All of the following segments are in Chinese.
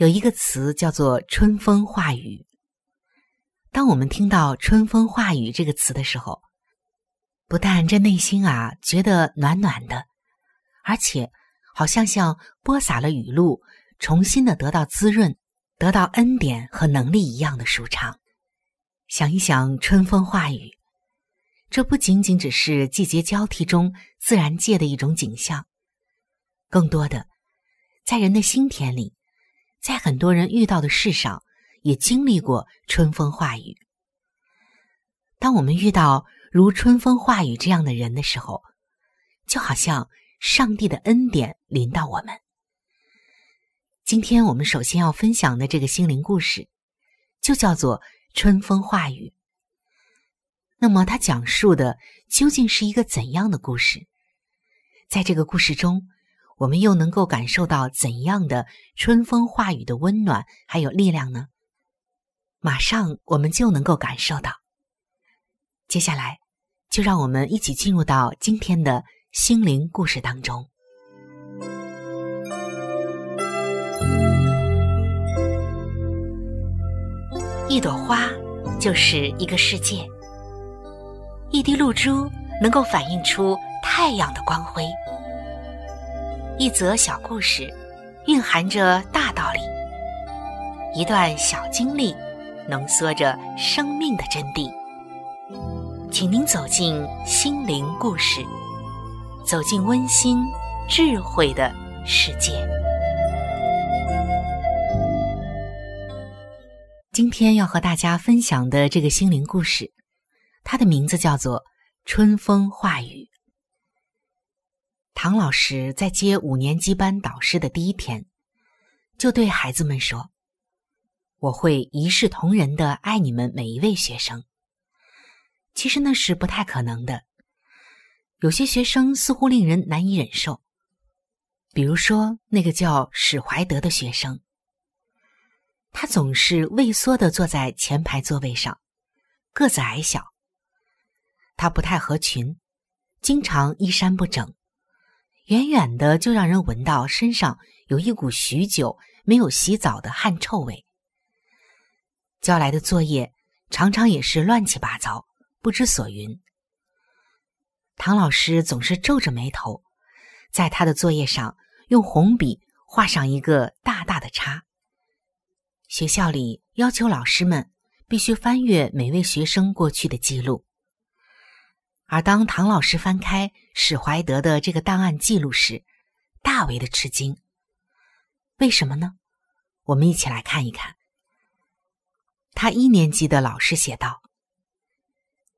有一个词叫做“春风化雨”。当我们听到“春风化雨”这个词的时候，不但这内心啊觉得暖暖的，而且好像像播撒了雨露，重新的得到滋润，得到恩典和能力一样的舒畅。想一想，春风化雨，这不仅仅只是季节交替中自然界的一种景象，更多的在人的心田里。在很多人遇到的事上，也经历过春风化雨。当我们遇到如春风化雨这样的人的时候，就好像上帝的恩典临到我们。今天我们首先要分享的这个心灵故事，就叫做《春风化雨》。那么，它讲述的究竟是一个怎样的故事？在这个故事中，我们又能够感受到怎样的春风化雨的温暖，还有力量呢？马上我们就能够感受到。接下来，就让我们一起进入到今天的心灵故事当中。一朵花就是一个世界，一滴露珠能够反映出太阳的光辉。一则小故事，蕴含着大道理；一段小经历，浓缩着生命的真谛。请您走进心灵故事，走进温馨智慧的世界。今天要和大家分享的这个心灵故事，它的名字叫做《春风化雨》。唐老师在接五年级班导师的第一天，就对孩子们说：“我会一视同仁的爱你们每一位学生。”其实那是不太可能的。有些学生似乎令人难以忍受，比如说那个叫史怀德的学生，他总是畏缩的坐在前排座位上，个子矮小，他不太合群，经常衣衫不整。远远的就让人闻到身上有一股许久没有洗澡的汗臭味。交来的作业常常也是乱七八糟，不知所云。唐老师总是皱着眉头，在他的作业上用红笔画上一个大大的叉。学校里要求老师们必须翻阅每位学生过去的记录。而当唐老师翻开史怀德的这个档案记录时，大为的吃惊。为什么呢？我们一起来看一看。他一年级的老师写道：“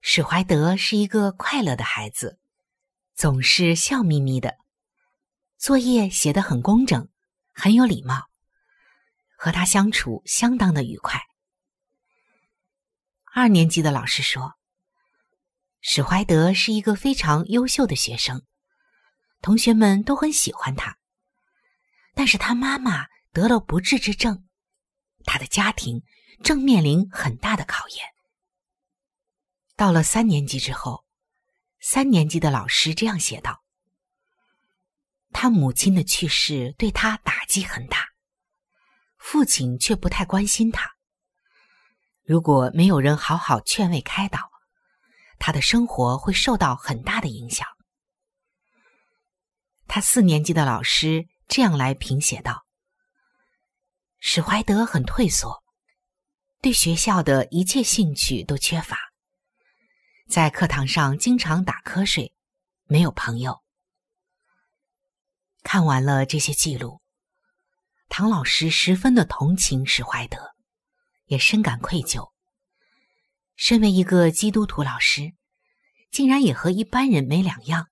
史怀德是一个快乐的孩子，总是笑眯眯的，作业写得很工整，很有礼貌，和他相处相当的愉快。”二年级的老师说。史怀德是一个非常优秀的学生，同学们都很喜欢他。但是他妈妈得了不治之症，他的家庭正面临很大的考验。到了三年级之后，三年级的老师这样写道：“他母亲的去世对他打击很大，父亲却不太关心他。如果没有人好好劝慰开导，他的生活会受到很大的影响。”他四年级的老师这样来评写道：“史怀德很退缩，对学校的一切兴趣都缺乏，在课堂上经常打瞌睡，没有朋友。”看完了这些记录，唐老师十分的同情史怀德，也深感愧疚。身为一个基督徒老师，竟然也和一般人没两样。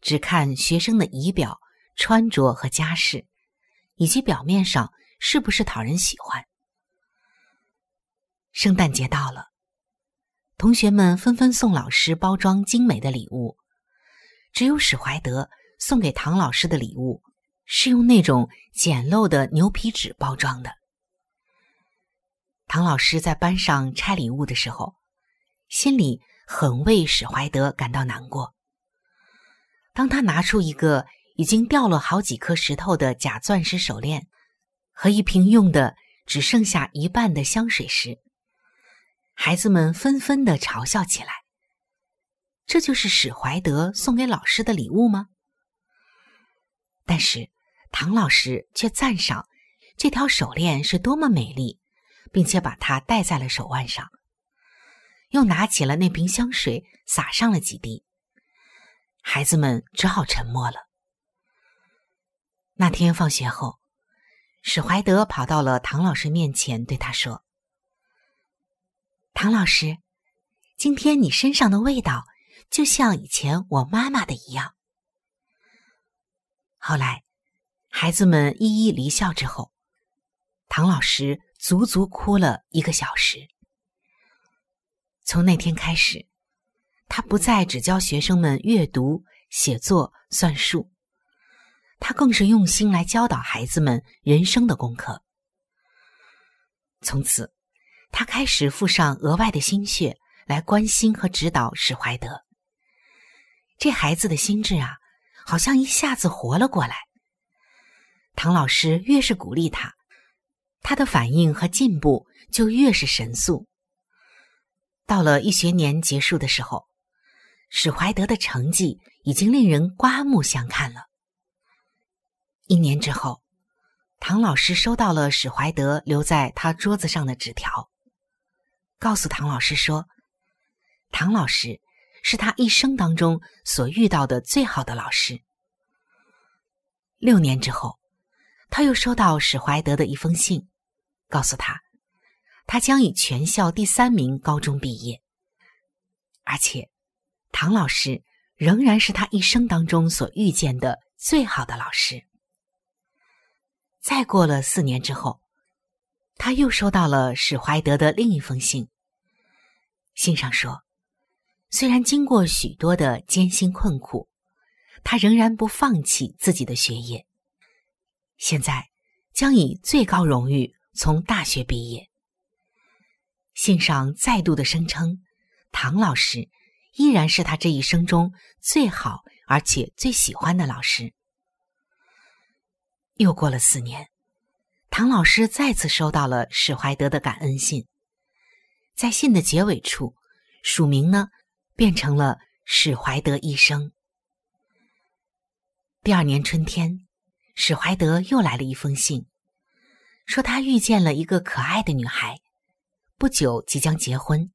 只看学生的仪表、穿着和家世，以及表面上是不是讨人喜欢。圣诞节到了，同学们纷纷送老师包装精美的礼物，只有史怀德送给唐老师的礼物是用那种简陋的牛皮纸包装的。唐老师在班上拆礼物的时候，心里很为史怀德感到难过。当他拿出一个已经掉了好几颗石头的假钻石手链和一瓶用的只剩下一半的香水时，孩子们纷纷的嘲笑起来。这就是史怀德送给老师的礼物吗？但是唐老师却赞赏这条手链是多么美丽，并且把它戴在了手腕上，又拿起了那瓶香水，洒上了几滴。孩子们只好沉默了。那天放学后，史怀德跑到了唐老师面前，对他说：“唐老师，今天你身上的味道就像以前我妈妈的一样。”后来，孩子们一一离校之后，唐老师足足哭了一个小时。从那天开始。他不再只教学生们阅读、写作、算术，他更是用心来教导孩子们人生的功课。从此，他开始付上额外的心血来关心和指导史怀德。这孩子的心智啊，好像一下子活了过来。唐老师越是鼓励他，他的反应和进步就越是神速。到了一学年结束的时候。史怀德的成绩已经令人刮目相看了。一年之后，唐老师收到了史怀德留在他桌子上的纸条，告诉唐老师说：“唐老师是他一生当中所遇到的最好的老师。”六年之后，他又收到史怀德的一封信，告诉他，他将以全校第三名高中毕业，而且。唐老师仍然是他一生当中所遇见的最好的老师。再过了四年之后，他又收到了史怀德的另一封信。信上说，虽然经过许多的艰辛困苦，他仍然不放弃自己的学业。现在将以最高荣誉从大学毕业。信上再度的声称，唐老师。依然是他这一生中最好而且最喜欢的老师。又过了四年，唐老师再次收到了史怀德的感恩信，在信的结尾处，署名呢变成了史怀德医生。第二年春天，史怀德又来了一封信，说他遇见了一个可爱的女孩，不久即将结婚，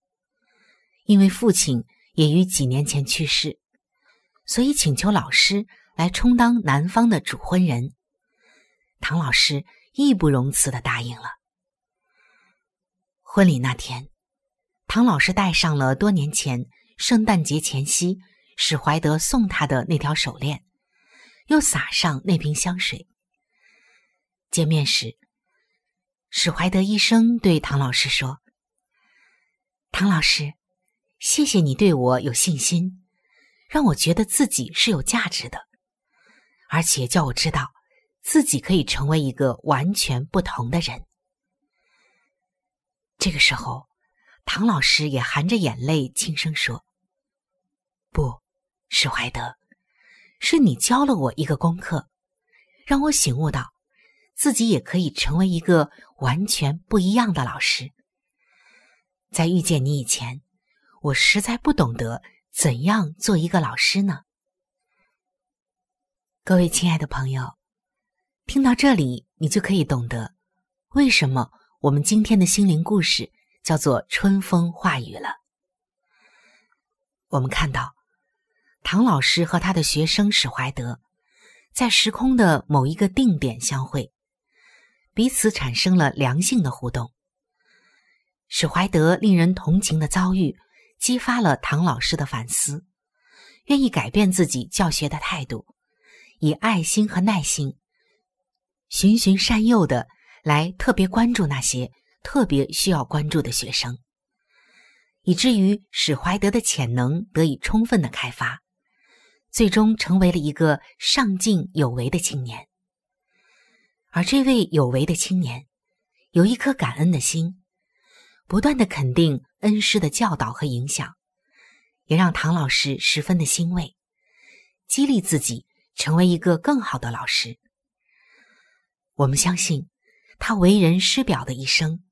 因为父亲。也于几年前去世，所以请求老师来充当男方的主婚人。唐老师义不容辞的答应了。婚礼那天，唐老师戴上了多年前圣诞节前夕史怀德送他的那条手链，又撒上那瓶香水。见面时，史怀德医生对唐老师说：“唐老师。”谢谢你对我有信心，让我觉得自己是有价值的，而且叫我知道自己可以成为一个完全不同的人。这个时候，唐老师也含着眼泪轻声说：“不，史怀德，是你教了我一个功课，让我醒悟到自己也可以成为一个完全不一样的老师。在遇见你以前，我实在不懂得怎样做一个老师呢。”各位亲爱的朋友，听到这里，你就可以懂得为什么。我们今天的心灵故事叫做“春风化雨”了。我们看到唐老师和他的学生史怀德在时空的某一个定点相会，彼此产生了良性的互动。史怀德令人同情的遭遇，激发了唐老师的反思，愿意改变自己教学的态度，以爱心和耐心循循善诱的。来特别关注那些特别需要关注的学生，以至于史怀德的潜能得以充分的开发，最终成为了一个上进有为的青年。而这位有为的青年，有一颗感恩的心，不断的肯定恩师的教导和影响，也让唐老师十分的欣慰，激励自己成为一个更好的老师。我们相信。他为人师表的一生，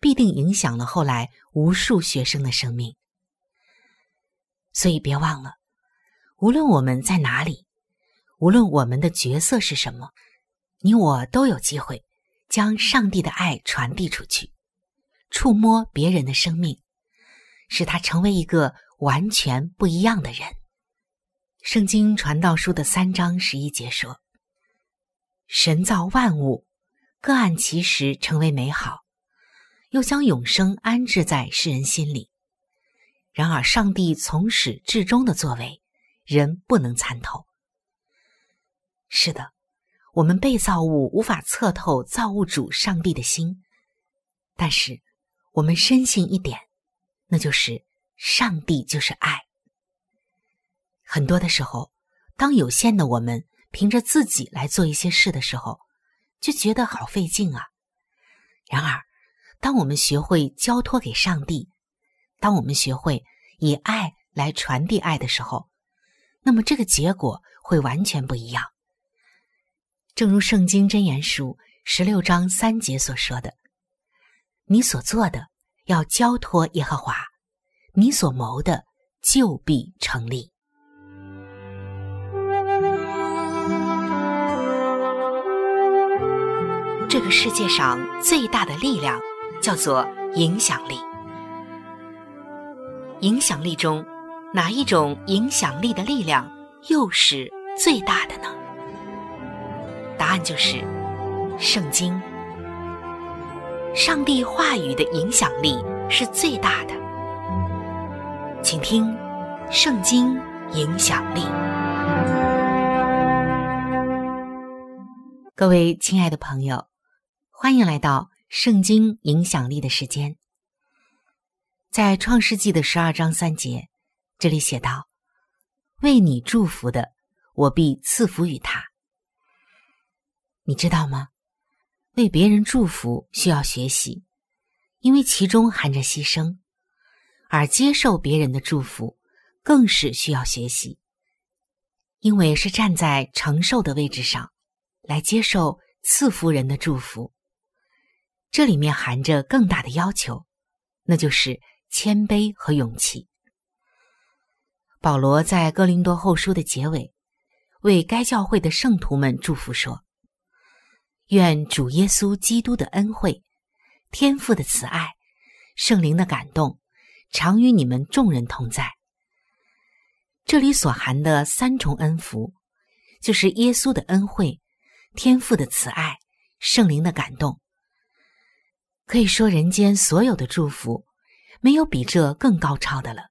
必定影响了后来无数学生的生命。所以别忘了，无论我们在哪里，无论我们的角色是什么，你我都有机会将上帝的爱传递出去，触摸别人的生命，使他成为一个完全不一样的人。圣经传道书的三章十一节说：“神造万物。”各按其时成为美好，又将永生安置在世人心里。然而，上帝从始至终的作为，人不能参透。是的，我们被造物无法测透造物主上帝的心，但是我们深信一点，那就是上帝就是爱。很多的时候，当有限的我们凭着自己来做一些事的时候。就觉得好费劲啊！然而，当我们学会交托给上帝，当我们学会以爱来传递爱的时候，那么这个结果会完全不一样。正如《圣经真言书》十六章三节所说的：“你所做的要交托耶和华，你所谋的就必成立。”这个世界上最大的力量叫做影响力。影响力中，哪一种影响力的力量又是最大的呢？答案就是圣经。上帝话语的影响力是最大的。请听《圣经影响力》。各位亲爱的朋友。欢迎来到圣经影响力的时间。在创世纪的十二章三节，这里写道：“为你祝福的，我必赐福于他。”你知道吗？为别人祝福需要学习，因为其中含着牺牲；而接受别人的祝福更是需要学习，因为是站在承受的位置上来接受赐福人的祝福。这里面含着更大的要求，那就是谦卑和勇气。保罗在哥林多后书的结尾，为该教会的圣徒们祝福说：“愿主耶稣基督的恩惠、天父的慈爱、圣灵的感动，常与你们众人同在。”这里所含的三重恩福，就是耶稣的恩惠、天父的慈爱、圣灵的感动。可以说，人间所有的祝福，没有比这更高超的了。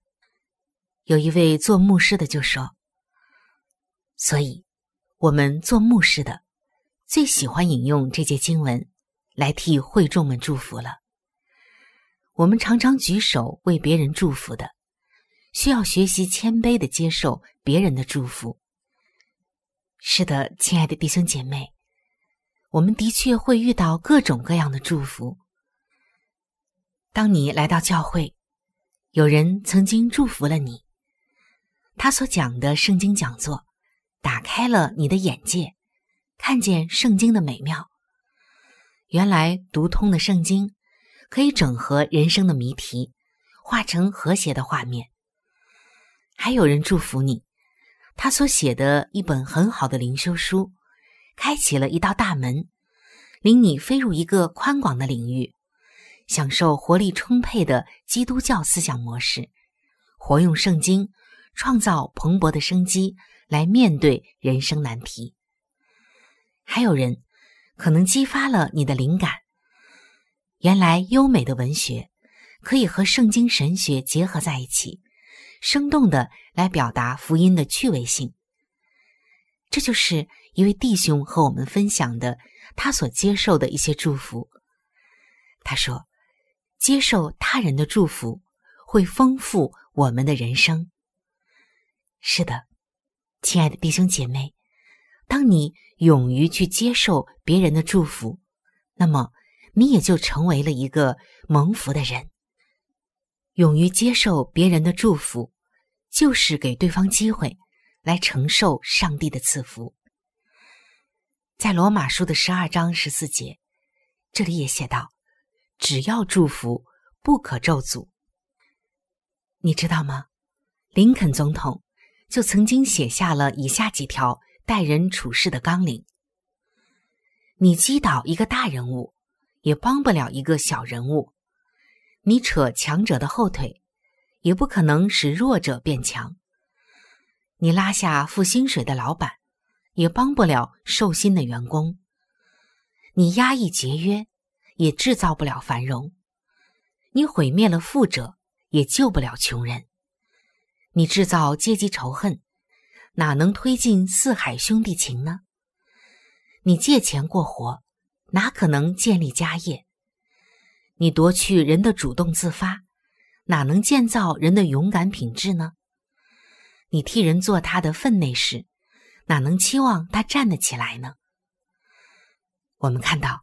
有一位做牧师的就说：“所以，我们做牧师的最喜欢引用这节经文来替会众们祝福了。我们常常举手为别人祝福的，需要学习谦卑的接受别人的祝福。是的，亲爱的弟兄姐妹，我们的确会遇到各种各样的祝福。”当你来到教会，有人曾经祝福了你，他所讲的圣经讲座打开了你的眼界，看见圣经的美妙。原来读通的圣经可以整合人生的谜题，画成和谐的画面。还有人祝福你，他所写的一本很好的灵修书，开启了一道大门，领你飞入一个宽广的领域，享受活力充沛的基督教思想模式，活用圣经，创造蓬勃的生机来面对人生难题。还有人可能激发了你的灵感，原来优美的文学可以和圣经神学结合在一起。生动的来表达福音的趣味性，这就是一位弟兄和我们分享的他所接受的一些祝福。他说：“接受他人的祝福会丰富我们的人生。”是的，亲爱的弟兄姐妹，当你勇于去接受别人的祝福，那么你也就成为了一个蒙福的人。勇于接受别人的祝福，就是给对方机会来承受上帝的赐福。在罗马书的十二章十四节，这里也写道：“只要祝福，不可咒诅。”你知道吗？林肯总统就曾经写下了以下几条待人处事的纲领：你击倒一个大人物，也帮不了一个小人物。你扯强者的后腿，也不可能使弱者变强；你拉下付薪水的老板，也帮不了受薪的员工；你压抑节约，也制造不了繁荣；你毁灭了富者，也救不了穷人；你制造阶级仇恨，哪能推进四海兄弟情呢？你借钱过活，哪可能建立家业？你夺去人的主动自发，哪能建造人的勇敢品质呢？你替人做他的分内事，哪能期望他站得起来呢？我们看到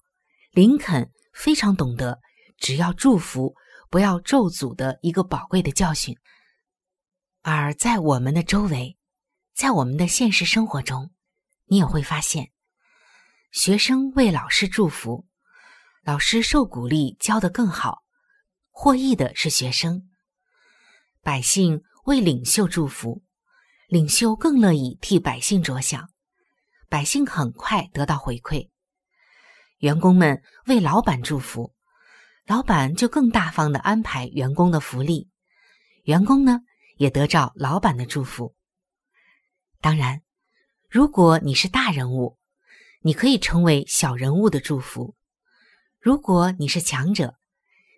林肯非常懂得只要祝福不要咒诅的一个宝贵的教训，而在我们的周围，在我们的现实生活中，你也会发现，学生为老师祝福。老师受鼓励，教得更好，获益的是学生；百姓为领袖祝福，领袖更乐意替百姓着想，百姓很快得到回馈；员工们为老板祝福，老板就更大方的安排员工的福利，员工呢也得着老板的祝福。当然，如果你是大人物，你可以成为小人物的祝福。如果你是强者，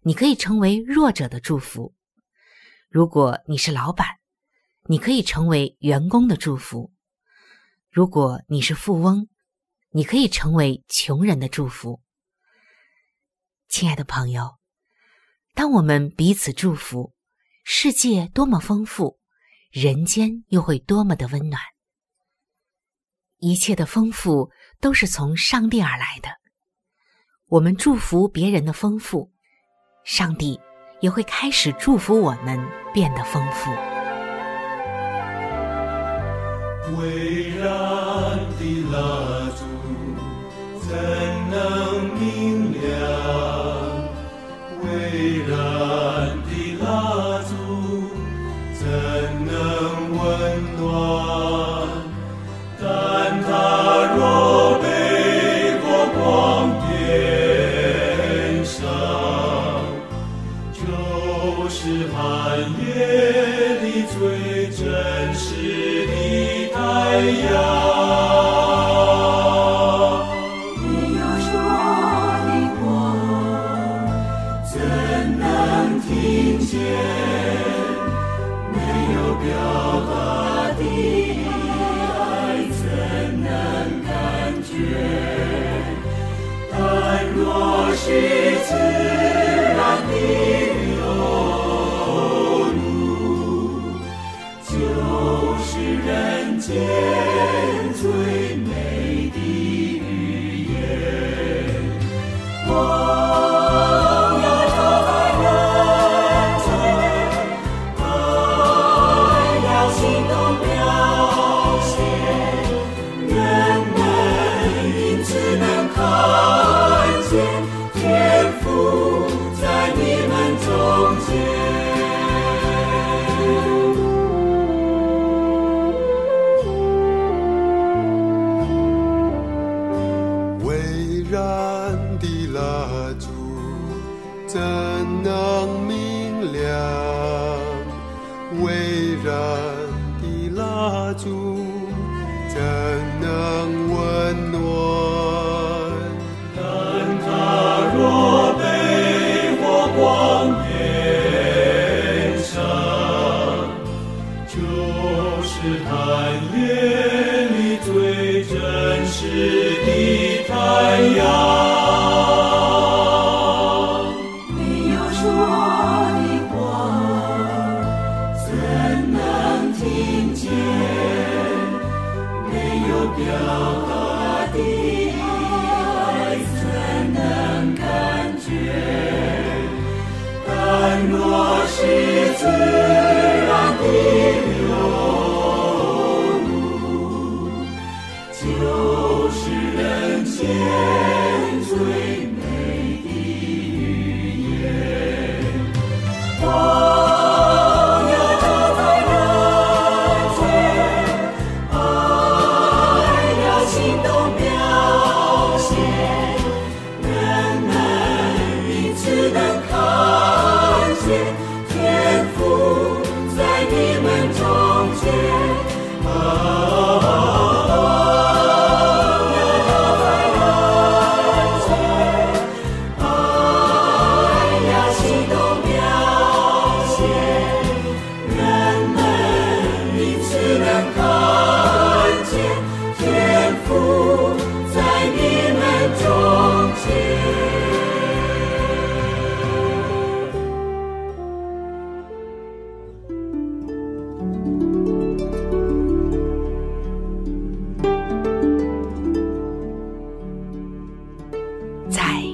你可以成为弱者的祝福；如果你是老板，你可以成为员工的祝福；如果你是富翁，你可以成为穷人的祝福。亲爱的朋友，当我们彼此祝福，世界多么丰富，人间又会多么的温暖。一切的丰富都是从上帝而来的。我们祝福别人的丰富，上帝也会开始祝福我们变得丰富。就是自然的流露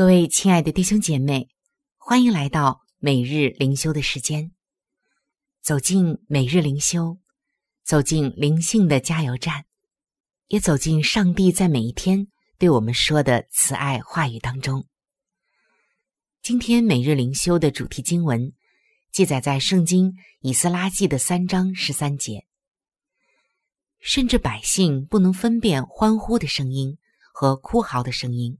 各位亲爱的弟兄姐妹，欢迎来到每日灵修的时间。走进每日灵修，走进灵性的加油站，也走进上帝在每一天对我们说的慈爱话语当中。今天每日灵修的主题经文记载在《圣经以斯拉记》的三章十三节。甚至百姓不能分辨欢呼的声音和哭嚎的声音。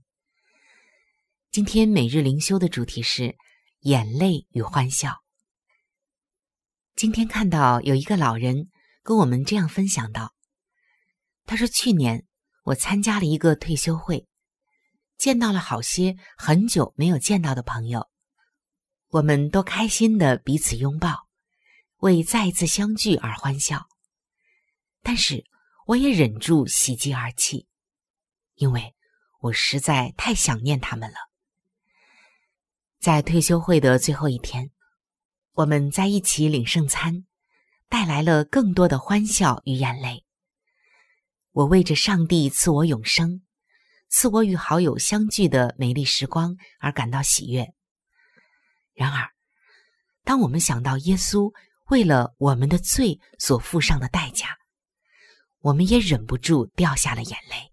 今天每日灵修的主题是眼泪与欢笑。今天看到有一个老人跟我们这样分享到，他说：“去年我参加了一个退休会，见到了好些很久没有见到的朋友，我们都开心的彼此拥抱，为再一次相聚而欢笑。但是我也忍住喜极而泣，因为我实在太想念他们了。”在退休会的最后一天，我们在一起领圣餐，带来了更多的欢笑与眼泪。我为着上帝赐我永生，赐我与好友相聚的美丽时光而感到喜悦。然而，当我们想到耶稣为了我们的罪所付上的代价，我们也忍不住掉下了眼泪。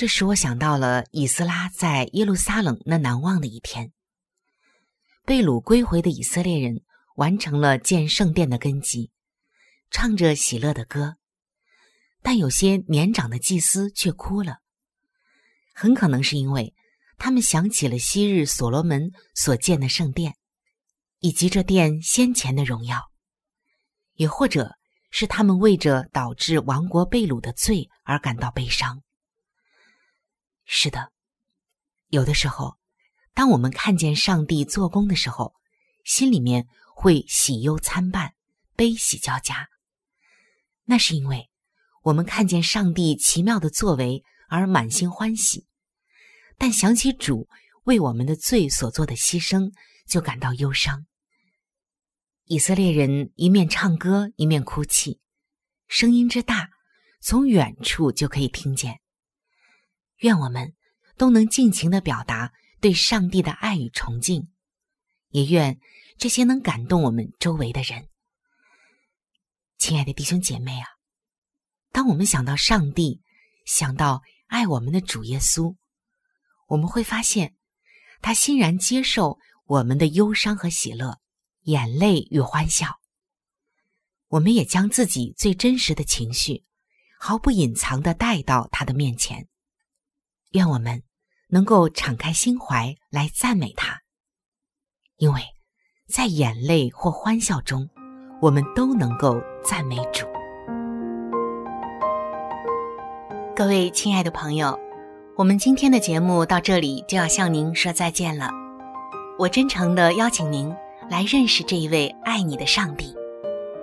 这使我想到了以斯拉在耶路撒冷那难忘的一天。被掳归回的以色列人完成了建圣殿的根基，唱着喜乐的歌，但有些年长的祭司却哭了，很可能是因为他们想起了昔日所罗门所建的圣殿，以及这殿先前的荣耀；也或者是他们为着导致王国被掳的罪而感到悲伤。是的，有的时候，当我们看见上帝做工的时候，心里面会喜忧参半，悲喜交加。那是因为我们看见上帝奇妙的作为而满心欢喜。但想起主为我们的罪所做的牺牲，就感到忧伤。以色列人一面唱歌，一面哭泣，声音之大，从远处就可以听见。愿我们都能尽情的表达对上帝的爱与崇敬，也愿这些能感动我们周围的人。亲爱的弟兄姐妹啊，当我们想到上帝，想到爱我们的主耶稣。我们会发现，他欣然接受我们的忧伤和喜乐，眼泪与欢笑。我们也将自己最真实的情绪，毫不隐藏的带到他的面前。愿我们能够敞开心怀来赞美他，因为在眼泪或欢笑中，我们都能够赞美主。各位亲爱的朋友。我们今天的节目到这里就要向您说再见了。我真诚的邀请您来认识这一位爱你的上帝，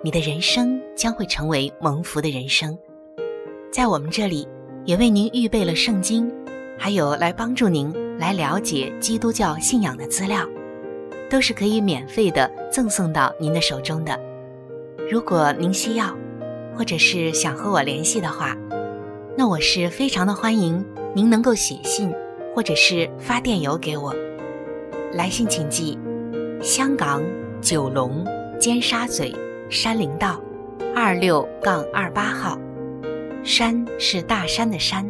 你的人生将会成为蒙福的人生。在我们这里也为您预备了圣经，还有来帮助您来了解基督教信仰的资料，都是可以免费的赠送到您的手中的。如果您需要，或者是想和我联系的话，那我是非常的欢迎。您能够写信，或者是发电邮给我。来信请寄：香港九龙尖沙咀山林道二六杠二八号。山是大山的山，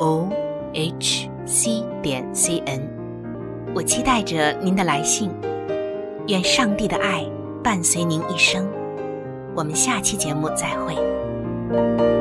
o h c 点 c n。我期待着您的来信。愿上帝的爱伴随您一生。我们下期节目再会。